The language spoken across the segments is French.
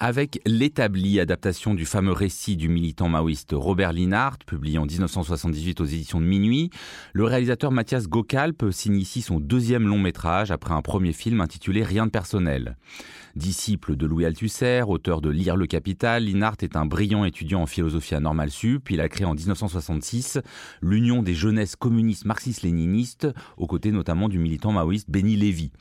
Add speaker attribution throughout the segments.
Speaker 1: Avec l'établie adaptation du fameux récit du militant maoïste Robert Linhart, publié en 1978 aux éditions de Minuit, le réalisateur Mathias Gokalp signe ici son deuxième long métrage après un premier film intitulé Rien de personnel. Disciple de Louis Althusser, auteur de Lire le Capital, Linhart est un brillant étudiant en philosophie à Normal Sup. Il a créé en 1966 l'Union des jeunesses communistes marxistes-léninistes, aux côtés notamment du militant maoïste Benny Lévy.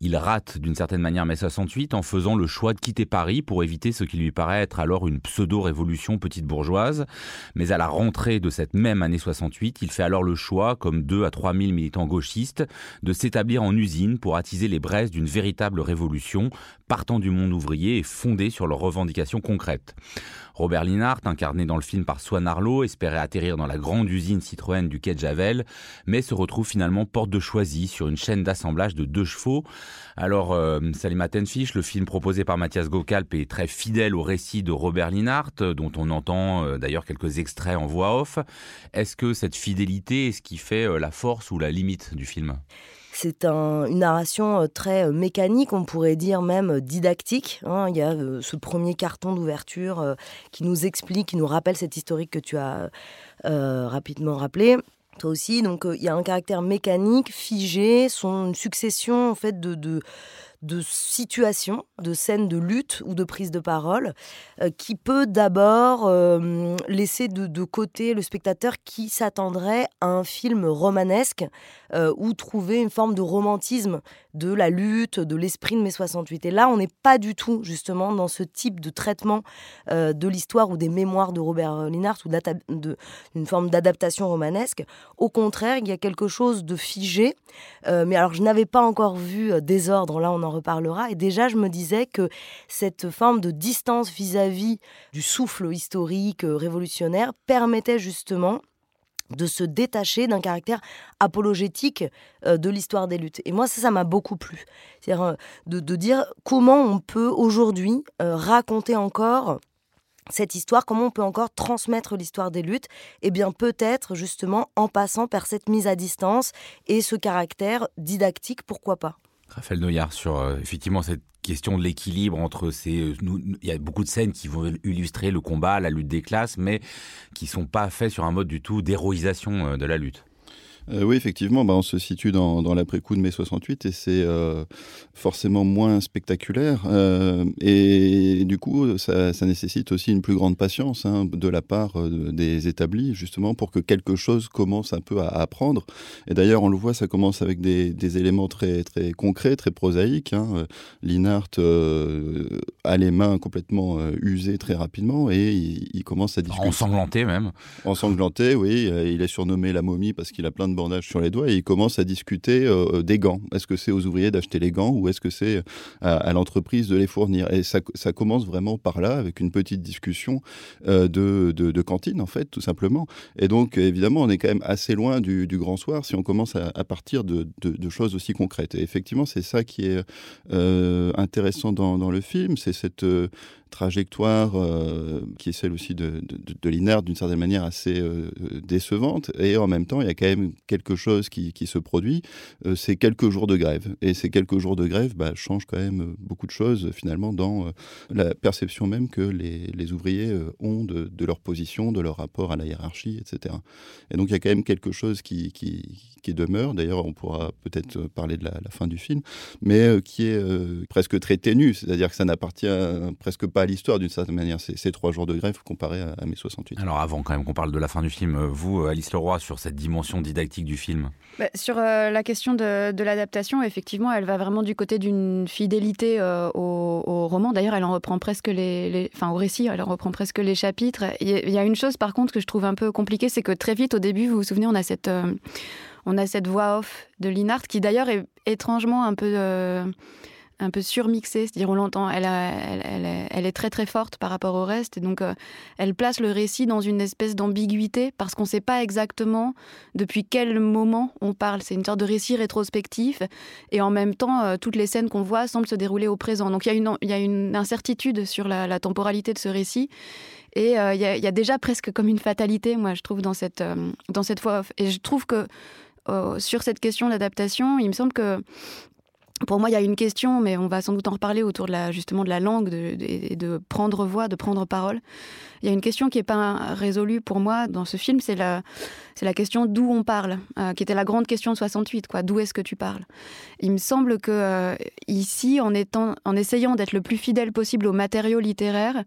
Speaker 1: Il rate d'une certaine manière mai 68 en faisant le choix de quitter Paris pour éviter ce qui lui paraît être alors une pseudo-révolution petite bourgeoise. Mais à la rentrée de cette même année 68, il fait alors le choix, comme 2 à 3 000 militants gauchistes, de s'établir en usine pour attiser les braises d'une véritable révolution partant du monde ouvrier et fondée sur leurs revendications concrètes. Robert Linhart, incarné dans le film par Swan Arlo, espérait atterrir dans la grande usine Citroën du quai de Javel, mais se retrouve finalement porte de Choisy sur une chaîne d'assemblage de deux chevaux. Alors, euh, Salima Tenfish, le film proposé par Mathias Gokalp est très fidèle au récit de Robert Linhart, dont on entend euh, d'ailleurs quelques extraits en voix off. Est-ce que cette fidélité est ce qui fait euh, la force ou la limite du film?
Speaker 2: C'est une narration euh, très mécanique, on pourrait dire même didactique. Hein. Il y a ce premier carton d'ouverture qui nous explique, qui nous rappelle cette historique que tu as rapidement rappelé toi aussi. Donc il y a un caractère mécanique, figé, son une succession en fait de, de situations, de scènes de lutte ou de prise de parole, euh, qui peut d'abord euh, laisser de, côté le spectateur qui s'attendrait à un film romanesque euh, ou trouver une forme de romantisme de la lutte, de l'esprit de mai 68. Et là, on n'est pas du tout justement dans ce type de traitement de l'histoire ou des mémoires de Robert Linhart ou d'une forme d'adaptation romanesque. Au contraire, il y a quelque chose de figé. mais alors, je n'avais pas encore vu Désordre, là on en reparlera. Et déjà, je me disais que cette forme de distance vis-à-vis du souffle historique euh, révolutionnaire permettait justement de se détacher d'un caractère apologétique euh, de l'histoire des luttes. Et moi, ça, ça m'a beaucoup plu. C'est-à-dire euh, de, dire comment on peut aujourd'hui raconter encore cette histoire, comment on peut encore transmettre l'histoire des luttes Eh bien, peut-être justement en passant par cette mise à distance et ce caractère didactique, pourquoi pas
Speaker 1: Raphaël Noyard, sur euh, effectivement cette question de l'équilibre entre ces. Euh, il y a beaucoup de scènes qui vont illustrer le combat, la lutte des classes, mais qui sont pas faites sur un mode du tout d'héroïsation euh, de la lutte.
Speaker 3: Euh, oui, effectivement, bah, on se situe dans, dans l'après-coup de mai 68 et c'est euh, forcément moins spectaculaire. Euh, et du coup, ça, ça, nécessite aussi une plus grande patience hein, de la part des établis, justement, pour que quelque chose commence un peu à apprendre. Et d'ailleurs, on le voit, ça commence avec des, des éléments très, très concrets, très prosaïques. Hein. Linhart a les mains complètement usées très rapidement et il, commence à discuter.
Speaker 1: Ensanglanté même.
Speaker 3: Ensanglanté, oui. Il est surnommé la momie parce qu'il a plein de bandage sur les doigts et il commence à discuter euh, des gants. Est-ce que c'est aux ouvriers d'acheter les gants ou est-ce que c'est à, l'entreprise de les fournir? Et ça, ça, commence vraiment par là, avec une petite discussion euh, de, de, cantine, en fait, tout simplement. Et donc, évidemment, on est quand même assez loin du, grand soir si on commence à, partir de, de, choses aussi concrètes. Et effectivement, c'est ça qui est euh, intéressant dans, le film, c'est cette trajectoire qui est celle aussi de, de, l'inert d'une certaine manière assez décevante. Et en même temps, il y a quand même quelque chose qui, se produit, euh, c'est quelques jours de grève. Et ces quelques jours de grève bah, changent quand même beaucoup de choses finalement dans euh, la perception même que les, ouvriers euh, ont de, leur position, de leur rapport à la hiérarchie, etc. Et donc il y a quand même quelque chose qui, qui, demeure, d'ailleurs on pourra peut-être parler de la, fin du film, mais qui est presque très ténu, c'est-à-dire que ça n'appartient presque pas à l'histoire d'une certaine manière, ces, ces trois jours de grève comparés à, à mai 68.
Speaker 1: Alors avant quand même qu'on parle de la fin du film, vous, Alice Leroy, sur cette dimension didactique du film
Speaker 4: bah, Sur euh, la question de, l'adaptation, effectivement, elle va vraiment du côté d'une fidélité euh, au, roman. D'ailleurs, elle en reprend presque les, enfin au récit, elle en reprend presque les chapitres. Il y a une chose, par contre, que je trouve un peu compliquée, c'est que très vite, au début, vous vous souvenez, on a cette, euh, on a cette voix off de Linhart qui d'ailleurs est étrangement un peu un peu surmixée, c'est-à-dire on l'entend, elle, est très très forte par rapport au reste, et donc euh, elle place le récit dans une espèce d'ambiguïté parce qu'on ne sait pas exactement depuis quel moment on parle. C'est une sorte de récit rétrospectif, et en même temps, euh, toutes les scènes qu'on voit semblent se dérouler au présent. Donc il y, a une, incertitude sur la, temporalité de ce récit. Et euh, il, y a, déjà presque comme une fatalité, moi, je trouve, dans cette, dans cette voix off. Et je trouve que sur cette question d'adaptation, il me semble que pour moi, il y a une question, mais on va sans doute en reparler autour de la, justement de la langue et de, prendre voix, de prendre parole. Il y a une question qui n'est pas résolue pour moi dans ce film, c'est la, c'est la question d'où on parle, euh, qui était la grande question de 68, quoi. D'où est-ce que tu parles? Il me semble que euh, ici, en, étant, en essayant d'être le plus fidèle possible aux matériaux littéraires,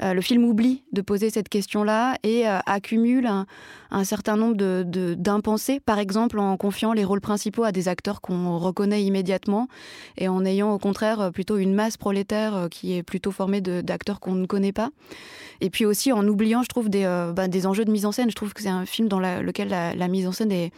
Speaker 4: le film oublie de poser cette question-là et euh, accumule un, certain nombre d'impensés, par exemple en confiant les rôles principaux à des acteurs qu'on reconnaît immédiatement et en ayant au contraire plutôt une masse prolétaire euh, qui est plutôt formée d'acteurs qu'on ne connaît pas. Et puis aussi en oubliant, je trouve, des, bah, des enjeux de mise en scène. Je trouve que c'est un film dans lequel la, mise en scène est,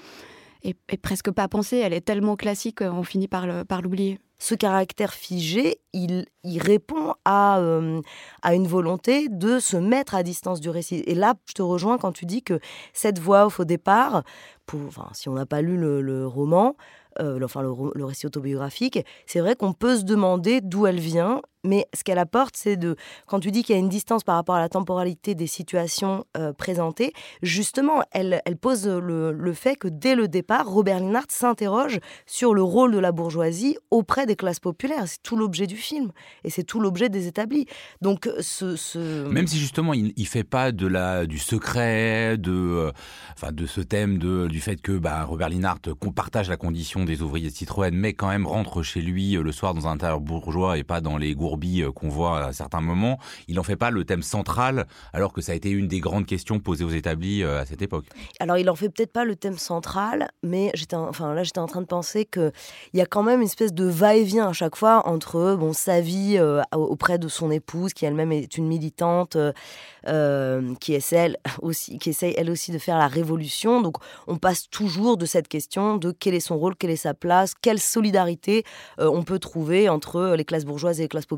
Speaker 4: est, presque pas pensée. Elle est tellement classique, on finit par l'oublier
Speaker 2: ce caractère figé, il, répond à, euh, à une volonté de se mettre à distance du récit. Et là, je te rejoins quand tu dis que cette voix off au départ, pour, si on n'a pas lu le roman, euh, enfin le, récit autobiographique, c'est vrai qu'on peut se demander d'où elle vient, mais ce qu'elle apporte, c'est de, quand tu dis qu'il y a une distance par rapport à la temporalité des situations euh, présentées, justement, elle, pose le, fait que dès le départ, Robert Linhart s'interroge sur le rôle de la bourgeoisie auprès des classes populaires. C'est tout l'objet du film et c'est tout l'objet des établis. Donc,
Speaker 1: même si justement il, ne fait pas de la du secret, de, euh, enfin de ce thème de du fait que bah, Robert Linhart partage la condition des ouvriers de Citroën, mais quand même rentre chez lui euh, le soir dans un intérieur bourgeois et pas dans les gourbilles euh, qu'on voit à certains moments. Il n'en fait pas le thème central, alors que ça a été une des grandes questions posées aux établis euh, à cette époque.
Speaker 2: Alors, il en fait peut-être pas le thème central, mais j'étais, enfin là, j'étais en train de penser que il y a quand même une espèce de va-et-vient à chaque fois entre bon sa vie auprès de son épouse, qui elle-même est une militante, qui essaie aussi, qui essaye elle aussi de faire la révolution. Donc, on passe toujours de cette question de quel est son rôle, quelle est sa place, quelle solidarité euh, on peut trouver entre les classes bourgeoises et les classes populaires.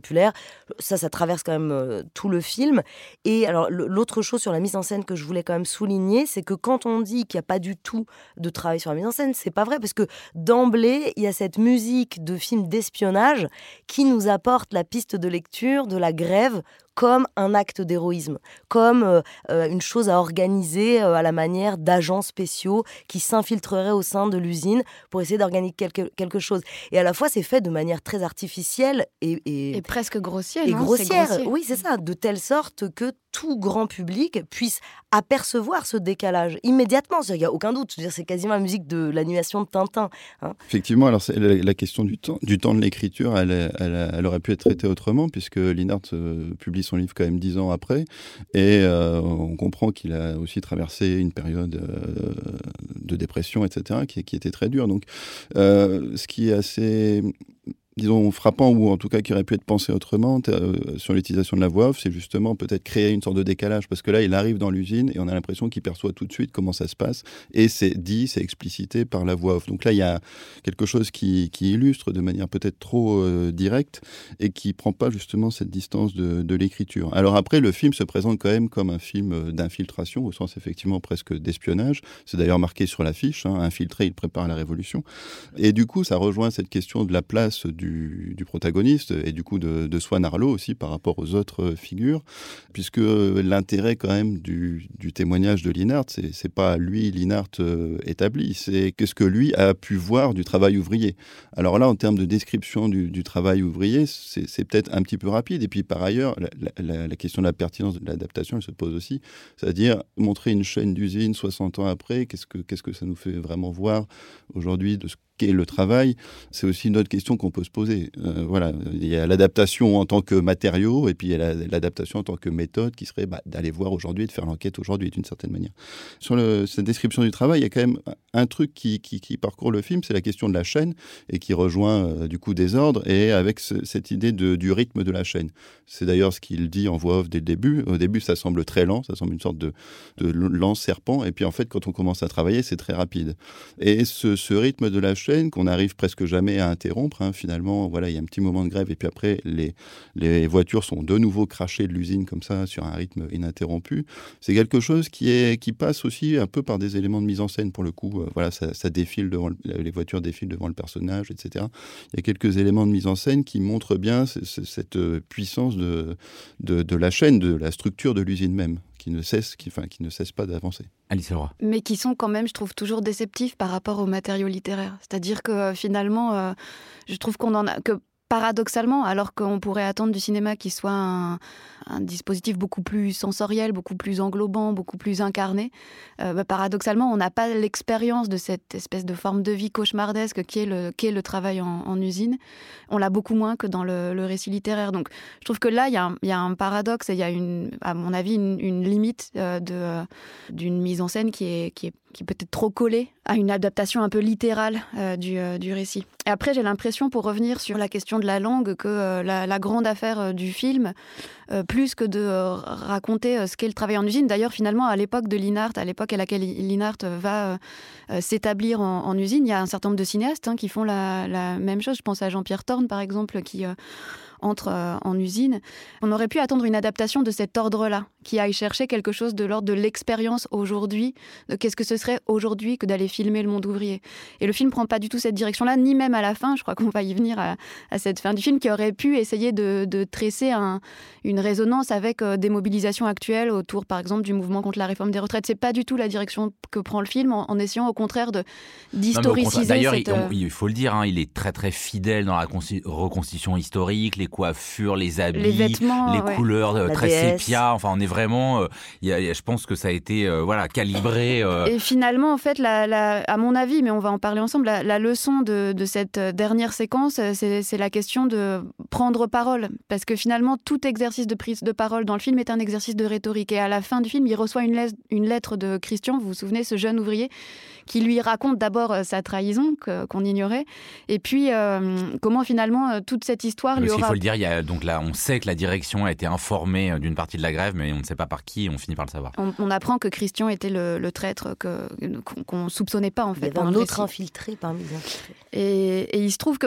Speaker 2: Ça, ça traverse quand même euh, tout le film. Et alors, l'autre chose sur la mise en scène que je voulais quand même souligner, c'est que quand on dit qu'il n'y a pas du tout de travail sur la mise en scène, c'est pas vrai parce que d'emblée, il y a cette musique de film d'espionnage qui nous apporte la piste de lecture de la grève comme un acte d'héroïsme, comme euh, euh, une chose à organiser euh, à la manière d'agents spéciaux qui s'infiltreraient au sein de l'usine pour essayer d'organiser quelque, quelque, chose. Et à la fois, c'est fait de manière très artificielle et,
Speaker 4: et, presque grossière.
Speaker 2: Et grossière, oui, c'est ça, de telle sorte que tout grand public puisse apercevoir ce décalage immédiatement. Il n'y a aucun doute. C'est quasiment la musique de l'animation de Tintin.
Speaker 3: Hein. Effectivement, alors la, question du temps, de l'écriture, elle, elle, aurait pu être traitée autrement, puisque Linhart euh, publie son livre quand même dix ans après. Et euh, on comprend qu'il a aussi traversé une période euh, de dépression, etc., qui, qui, était très dure. Donc, ce qui est assez disons, frappant ou en tout cas qui aurait pu être pensé autrement euh, sur l'utilisation de la voix off, c'est justement peut-être créer une sorte de décalage parce que là, il arrive dans l'usine et on a l'impression qu'il perçoit tout de suite comment ça se passe et c'est dit, c'est explicité par la voix off. Donc là, il y a quelque chose qui, illustre de manière peut-être trop euh, directe et qui prend pas justement cette distance de, l'écriture. Alors après, le film se présente quand même comme un film euh, d'infiltration au sens effectivement presque d'espionnage. C'est d'ailleurs marqué sur l'affiche, hein, infiltré, il prépare la révolution. Et du coup, ça rejoint cette question de la place du du, protagoniste et du coup de, de, Swan Arlo aussi par rapport aux autres figures, puisque l'intérêt quand même du, témoignage de Linhart, c'est pas lui, Linhart, euh, établi, c'est qu'est-ce que lui a pu voir du travail ouvrier. Alors là, en termes de description du, travail ouvrier, c'est peut-être un petit peu rapide. Et puis par ailleurs, la, question de la pertinence de l'adaptation, elle se pose aussi. C'est-à-dire montrer une chaîne d'usine 60 ans après, qu'est-ce que, qu'est-ce que ça nous fait vraiment voir aujourd'hui de ce qu'est le travail, c'est aussi une autre question qu'on peut se poser. Euh, voilà, il y a l'adaptation en tant que matériau et puis il y a l'adaptation en tant que méthode qui serait bah, d'aller voir aujourd'hui de faire l'enquête aujourd'hui d'une certaine manière. Sur cette description du travail, il y a quand même un truc qui, parcourt le film, c'est la question de la chaîne et qui rejoint euh, du coup des ordres et avec cette idée du rythme de la chaîne. C'est d'ailleurs ce qu'il dit en voix off dès le début. Au début, ça semble très lent, ça semble une sorte de, de lent serpent et puis en fait, quand on commence à travailler, c'est très rapide. Et ce, ce rythme de la chaîne qu'on arrive presque jamais à interrompre. Hein. Finalement, voilà, il y a un petit moment de grève et puis après, les, les voitures sont de nouveau crachées de l'usine comme ça sur un rythme ininterrompu. C'est quelque chose qui, est, qui passe aussi un peu par des éléments de mise en scène pour le coup. Euh, voilà, ça, défile les voitures défilent devant le personnage, etc. Il y a quelques éléments de mise en scène qui montrent bien cette euh, puissance de, de la chaîne, de la structure de l'usine même qui ne cessent, qui, enfin, qui ne cessent pas d'avancer.
Speaker 1: Alice Leroy.
Speaker 4: Mais qui sont quand même, je trouve, toujours déceptifs par rapport aux matériaux littéraires. C'est-à-dire que finalement, je trouve qu'on en a que paradoxalement, alors qu'on pourrait attendre du cinéma qu'il soit un, dispositif beaucoup plus sensoriel, beaucoup plus englobant, beaucoup plus incarné, euh, bah, paradoxalement, on n'a pas l'expérience de cette espèce de forme de vie cauchemardesque qui est le, est le travail en, usine. On l'a beaucoup moins que dans le, récit littéraire. Donc je trouve que là, il y, a un paradoxe et il y a, à mon avis, une, limite euh, euh, d'une mise en scène qui est, peut être trop collé à une adaptation un peu littérale du, récit. Et après, j'ai l'impression, pour revenir sur la question de la langue, que euh, la, grande affaire du film, plus que de raconter ce qu'est le travail en usine, d'ailleurs, finalement, à l'époque de Linhart, à l'époque à laquelle Linhart va s'établir en, usine, il y a un certain nombre de cinéastes hein, qui font la, la, même chose. Je pense à Jean-Pierre Thorne, par exemple, qui entre euh, en usine. On aurait pu attendre une adaptation de cet ordre-là, qui aille chercher quelque chose de l'ordre de l'expérience aujourd'hui, de qu'est-ce que ce serait aujourd'hui que d'aller filmer le monde ouvrier? Et le film prend pas du tout cette direction-là, ni même à la fin, je crois qu'on va y venir à, cette fin du film, qui aurait pu essayer de, tresser une résonance avec euh, des mobilisations actuelles autour, par exemple, du mouvement contre la réforme des retraites. C'est pas du tout la direction que prend le film, en, essayant au contraire de d'historiciser.
Speaker 1: D'ailleurs, euh, il, faut le dire, hein, il est très très fidèle dans la reconstitution historique, les coiffures, les habits, les, vêtements, les couleurs euh, très sépia. Enfin, on est vraiment. Euh, je pense que ça a été euh, voilà calibré.
Speaker 4: Et finalement, en fait, à mon avis, mais on va en parler ensemble, la, leçon de, cette dernière séquence, c'est la question de prendre parole, parce que finalement, tout exercice de prise de parole dans le film est un exercice de rhétorique. Et à la fin du film, il reçoit une lettre de Christian. Vous vous souvenez, ce jeune ouvrier qui lui raconte d'abord sa trahison qu'on ignorait, et puis comment finalement toute cette histoire lui aura
Speaker 1: dire, il y a, donc là, on sait que la direction a été informée euh, d'une partie de la grève, mais on ne sait pas par qui, on finit par le savoir.
Speaker 4: On, apprend que Christian était le, traître qu'on ne soupçonnait pas, en fait.
Speaker 2: Il y avait un autre infiltré parmi les infiltrés.
Speaker 4: Et, il se trouve que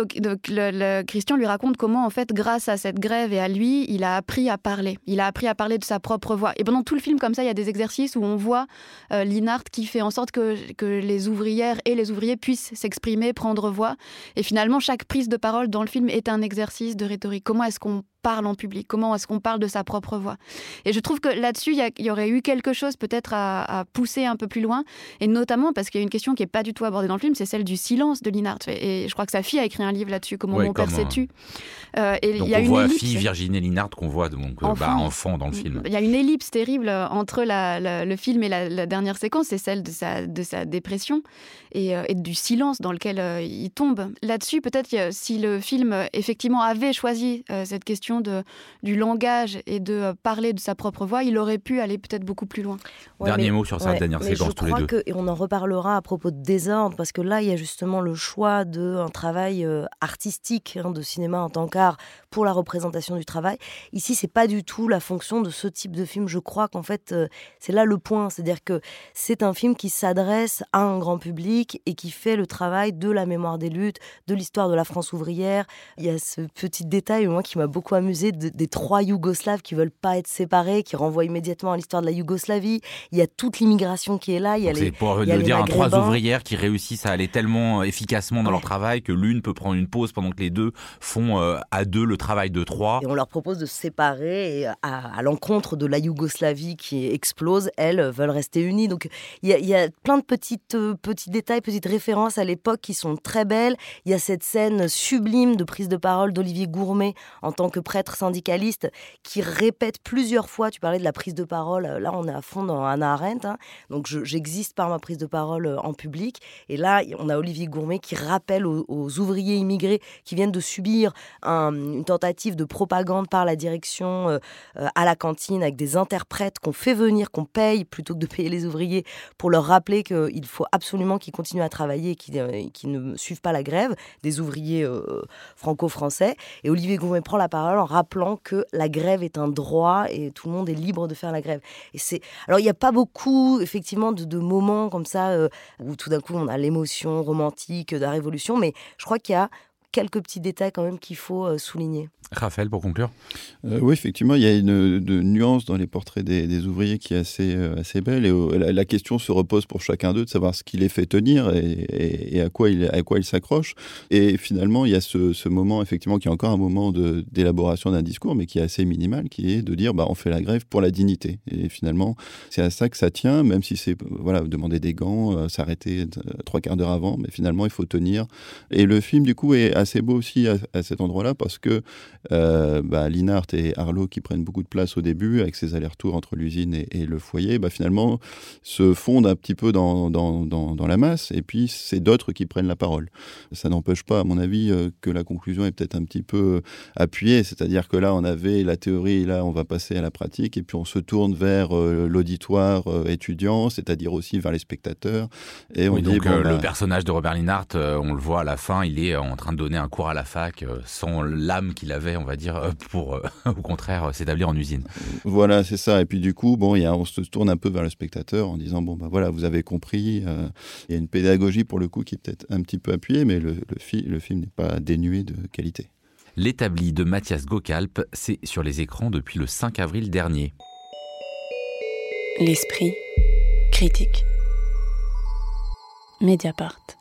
Speaker 4: le, Christian lui raconte comment, en fait, grâce à cette grève et à lui, il a appris à parler. Il a appris à parler de sa propre voix. Et pendant tout le film, comme ça, il y a des exercices où on voit euh, Linhart qui fait en sorte que, que les ouvrières et les ouvriers puissent s'exprimer, prendre voix. Et finalement, chaque prise de parole dans le film est un exercice de rhétorique. Comment est-ce qu'on parle en public Comment est-ce qu'on parle de sa propre voix Et je trouve que là-dessus, il y, aurait eu quelque chose peut-être à, pousser un peu plus loin, et notamment parce qu'il y a une question qui n'est pas du tout abordée dans le film, c'est celle du silence de Linhart. Et je crois que sa fille a écrit un livre là-dessus, Comment mon père s'est tu
Speaker 1: euh, et donc y a on une voit la fille Virginie Linhart qu'on voit donc euh, bah, enfant. dans le film.
Speaker 4: Il y a une ellipse terrible entre le film et la, dernière séquence, c'est celle de sa, de sa dépression et, euh, du silence dans lequel il tombe. Là-dessus, peut-être si le film effectivement avait choisi cette question de, du langage et de euh, parler de sa propre voix, il aurait pu aller peut-être beaucoup plus loin.
Speaker 1: Dernier mot sur cette dernière séquence, tous les deux.
Speaker 2: Que, et on en reparlera à propos de désordre, parce que là, il y a justement le choix d'un travail euh, artistique hein, de cinéma en tant qu'art pour la représentation du travail. Ici, c'est pas du tout la fonction de ce type de film. Je crois qu'en fait, euh, c'est là le point. C'est-à-dire que c'est un film qui s'adresse à un grand public et qui fait le travail de la mémoire des luttes, de l'histoire de la France ouvrière. Il y a ce petit détail, moi, qui m'a beaucoup amusé des trois Yougoslaves qui veulent pas être séparés, qui renvoient immédiatement à l'histoire de la Yougoslavie. Il y a toute l'immigration qui est là. Il y a
Speaker 1: les, pour le dire, un trois ouvrières qui réussissent à aller tellement euh, efficacement dans leur travail que l'une peut prendre une pause pendant que les deux font euh, à deux le travail de trois.
Speaker 2: Et on leur propose de se séparer et à, l'encontre de la Yougoslavie qui explose, elles veulent rester unies. Donc il y a, plein de petites, euh, petits détails, petites références à l'époque qui sont très belles. Il y a cette scène sublime de prise de parole d'Olivier Gourmet en tant que prêtre syndicaliste qui répète plusieurs fois, tu parlais de la prise de parole, euh, là on est à fond dans Anna Arendt, hein. donc j'existe par ma prise de parole euh, en public, et là on a Olivier Gourmet qui rappelle aux, ouvriers immigrés qui viennent de subir une tentative de propagande par la direction euh, à la cantine avec des interprètes qu'on fait venir, qu'on paye plutôt que de payer les ouvriers pour leur rappeler qu'il faut absolument qu'ils continuent à travailler et qu'ils ne suivent pas la grève, des ouvriers franco-français. Et Olivier Gourmet prend la parole en rappelant que la grève est un droit et tout le monde est libre de faire la grève. Et c'est alors il n'y a pas beaucoup effectivement de, moments comme ça euh, où tout d'un coup on a l'émotion romantique de la révolution, mais je crois qu'il y a quelques petits détails quand même qu'il faut souligner.
Speaker 1: Raphaël, pour conclure
Speaker 3: Oui, effectivement, il y a une, nuance dans les portraits des, ouvriers qui est assez, assez belle. Et la, question se repose pour chacun d'eux de savoir ce qui les fait tenir et, à quoi ils à quoi il s'accrochent. Et finalement, il y a ce, ce, moment, effectivement, qui est encore un moment d'élaboration d'un discours, mais qui est assez minimal, qui est de dire bah, on fait la grève pour la dignité. Et finalement, c'est à ça que ça tient, même si c'est voilà, demander des gants, s'arrêter trois quarts d'heure avant, mais finalement, il faut tenir. Et le film, du coup, est assez beau aussi à, cet endroit-là, parce que euh, bah, Linhart et Arlo, qui prennent beaucoup de place au début, avec ces allers-retours entre l'usine et, le foyer, bah, finalement, se fondent un petit peu dans, dans, dans, la masse, et puis c'est d'autres qui prennent la parole. Ça n'empêche pas, à mon avis, euh, que la conclusion est peut-être un petit peu appuyée, c'est-à-dire que là, on avait la théorie, là, on va passer à la pratique, et puis on se tourne vers euh, l'auditoire étudiant, c'est-à-dire aussi vers les spectateurs.
Speaker 1: Et on dit, donc, le bah personnage de Robert Linhart, on le voit à la fin, il est en train de donner un cours à la fac sans l'âme qu'il avait on va dire, euh, pour euh, au contraire euh, s'établir en usine.
Speaker 3: Voilà, c'est ça. Et puis du coup, bon, y a, on se tourne un peu vers le spectateur en disant bon, bah voilà, vous avez compris. Il y a une pédagogie pour le coup qui est peut-être un petit peu appuyée, mais le, le film n'est pas dénué de qualité.
Speaker 1: L'établi de Mathias Gokalp, c'est sur les écrans depuis le 5 avril dernier.
Speaker 5: L'esprit critique. Mediapart.